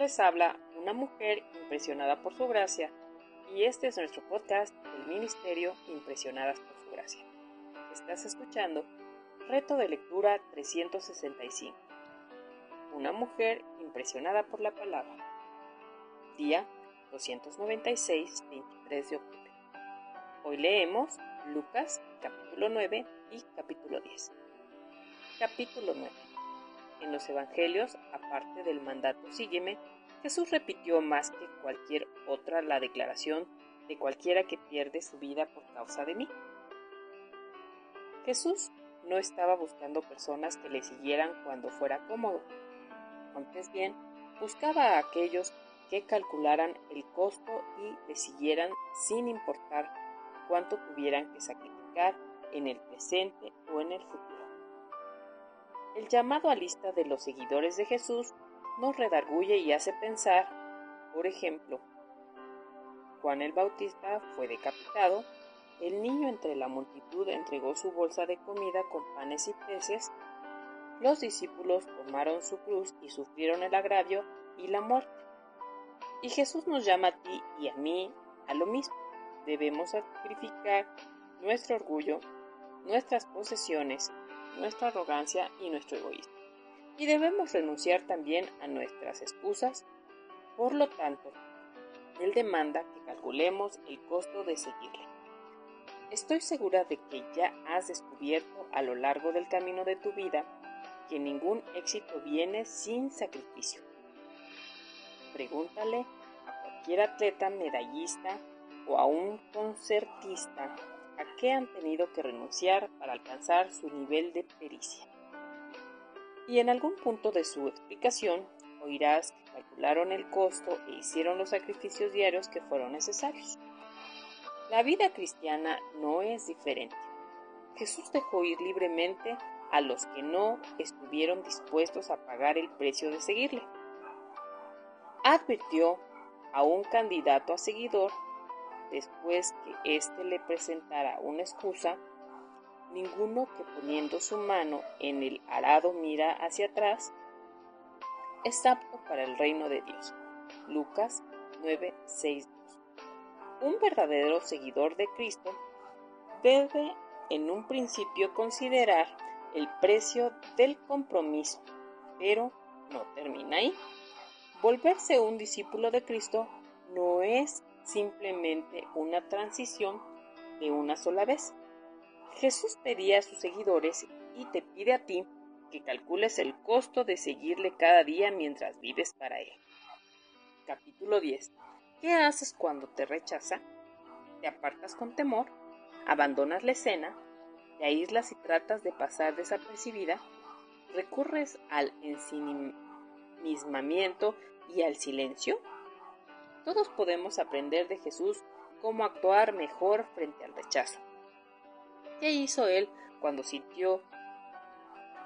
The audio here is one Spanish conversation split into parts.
Les habla una mujer impresionada por su gracia y este es nuestro podcast del Ministerio Impresionadas por su gracia. Estás escuchando Reto de Lectura 365. Una mujer impresionada por la palabra. Día 296, 23 de octubre. Hoy leemos Lucas capítulo 9 y capítulo 10. Capítulo 9. En los Evangelios, aparte del mandato Sígueme, Jesús repitió más que cualquier otra la declaración de cualquiera que pierde su vida por causa de mí. Jesús no estaba buscando personas que le siguieran cuando fuera cómodo. Antes bien, buscaba a aquellos que calcularan el costo y le siguieran sin importar cuánto tuvieran que sacrificar en el presente o en el futuro. El llamado a lista de los seguidores de Jesús nos redarguye y hace pensar, por ejemplo, Juan el Bautista fue decapitado, el niño entre la multitud entregó su bolsa de comida con panes y peces, los discípulos tomaron su cruz y sufrieron el agravio y la muerte. Y Jesús nos llama a ti y a mí a lo mismo. Debemos sacrificar nuestro orgullo, nuestras posesiones, nuestra arrogancia y nuestro egoísmo. Y debemos renunciar también a nuestras excusas. Por lo tanto, Él demanda que calculemos el costo de seguirle. Estoy segura de que ya has descubierto a lo largo del camino de tu vida que ningún éxito viene sin sacrificio. Pregúntale a cualquier atleta medallista o a un concertista a qué han tenido que renunciar para alcanzar su nivel de pericia. Y en algún punto de su explicación oirás que calcularon el costo e hicieron los sacrificios diarios que fueron necesarios. La vida cristiana no es diferente. Jesús dejó ir libremente a los que no estuvieron dispuestos a pagar el precio de seguirle. Advirtió a un candidato a seguidor después que éste le presentara una excusa, ninguno que poniendo su mano en el arado mira hacia atrás, es apto para el reino de Dios. Lucas 9, 6, 2. Un verdadero seguidor de Cristo debe en un principio considerar el precio del compromiso, pero no termina ahí. Volverse un discípulo de Cristo no es simplemente una transición de una sola vez. Jesús pedía a sus seguidores y te pide a ti que calcules el costo de seguirle cada día mientras vives para Él. Capítulo 10. ¿Qué haces cuando te rechaza? ¿Te apartas con temor? ¿Abandonas la escena? ¿Te aíslas y tratas de pasar desapercibida? ¿Recurres al ensimismamiento y al silencio? Todos podemos aprender de Jesús cómo actuar mejor frente al rechazo. ¿Qué hizo él cuando sintió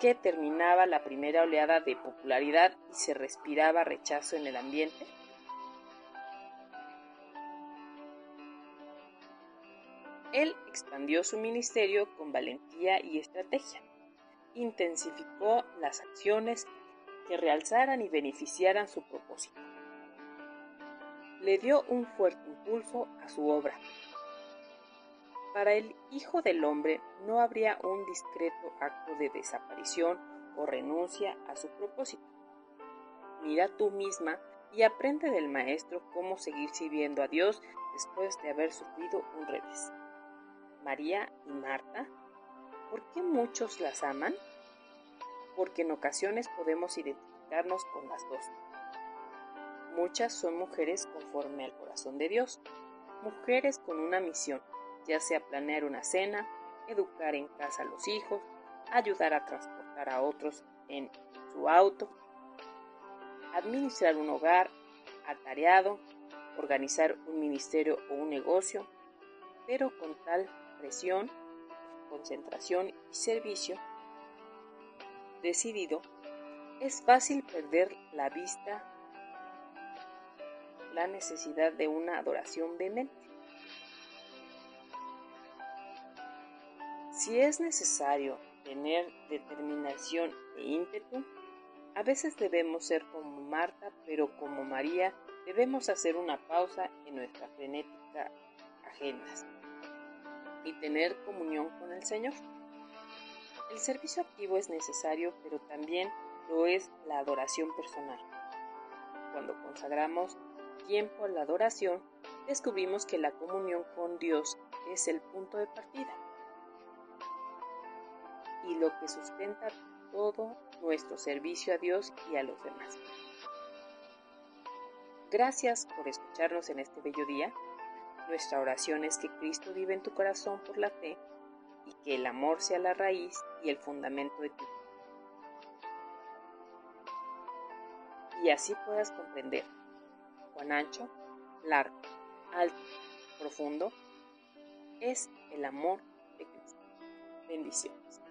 que terminaba la primera oleada de popularidad y se respiraba rechazo en el ambiente? Él expandió su ministerio con valentía y estrategia. Intensificó las acciones que realzaran y beneficiaran su propósito le dio un fuerte impulso a su obra. Para el Hijo del Hombre no habría un discreto acto de desaparición o renuncia a su propósito. Mira tú misma y aprende del Maestro cómo seguir sirviendo a Dios después de haber sufrido un revés. María y Marta, ¿por qué muchos las aman? Porque en ocasiones podemos identificarnos con las dos. Muchas son mujeres conforme al corazón de Dios, mujeres con una misión, ya sea planear una cena, educar en casa a los hijos, ayudar a transportar a otros en su auto, administrar un hogar atareado, organizar un ministerio o un negocio, pero con tal presión, concentración y servicio decidido, es fácil perder la vista la necesidad de una adoración vehemente. Si es necesario tener determinación e ímpetu, A veces debemos ser como Marta, pero como María debemos hacer una pausa en nuestra frenética agendas y tener comunión con el Señor. El servicio activo es necesario, pero también lo es la adoración personal. Cuando consagramos tiempo a la adoración, descubrimos que la comunión con Dios es el punto de partida y lo que sustenta todo nuestro servicio a Dios y a los demás. Gracias por escucharnos en este bello día. Nuestra oración es que Cristo vive en tu corazón por la fe y que el amor sea la raíz y el fundamento de tu vida. Y así puedas comprender ancho, largo, alto, profundo es el amor de Cristo. Bendiciones.